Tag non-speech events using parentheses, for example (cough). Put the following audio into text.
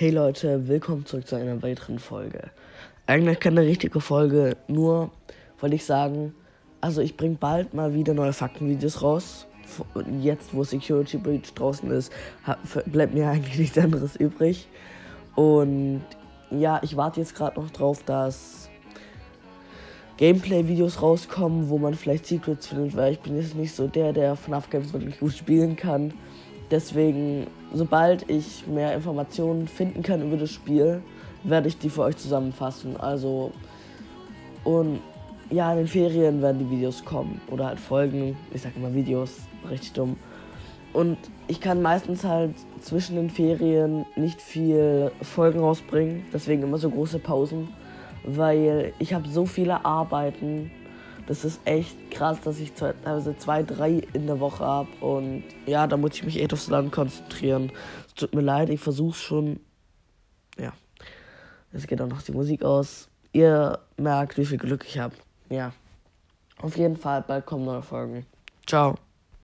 Hey Leute, willkommen zurück zu einer weiteren Folge. Eigentlich keine richtige Folge, nur wollte ich sagen, also ich bringe bald mal wieder neue Faktenvideos raus. Jetzt, wo Security Breach draußen ist, bleibt mir (laughs) eigentlich nichts anderes übrig. Und ja, ich warte jetzt gerade noch drauf, dass Gameplay-Videos rauskommen, wo man vielleicht Secrets findet, weil ich bin jetzt nicht so der, der FNAF Games wirklich gut spielen kann. Deswegen, sobald ich mehr Informationen finden kann über das Spiel, werde ich die für euch zusammenfassen. Also, und ja, in den Ferien werden die Videos kommen oder halt Folgen. Ich sage immer Videos, richtig dumm. Und ich kann meistens halt zwischen den Ferien nicht viel Folgen rausbringen, deswegen immer so große Pausen, weil ich habe so viele Arbeiten das ist echt krass, dass ich teilweise zwei, drei in der Woche habe. Und ja, da muss ich mich echt aufs Land konzentrieren. Es tut mir leid, ich versuche schon. Ja. Es geht auch noch die Musik aus. Ihr merkt, wie viel Glück ich habe. Ja. Auf jeden Fall, bald kommen neue Folgen. Ciao.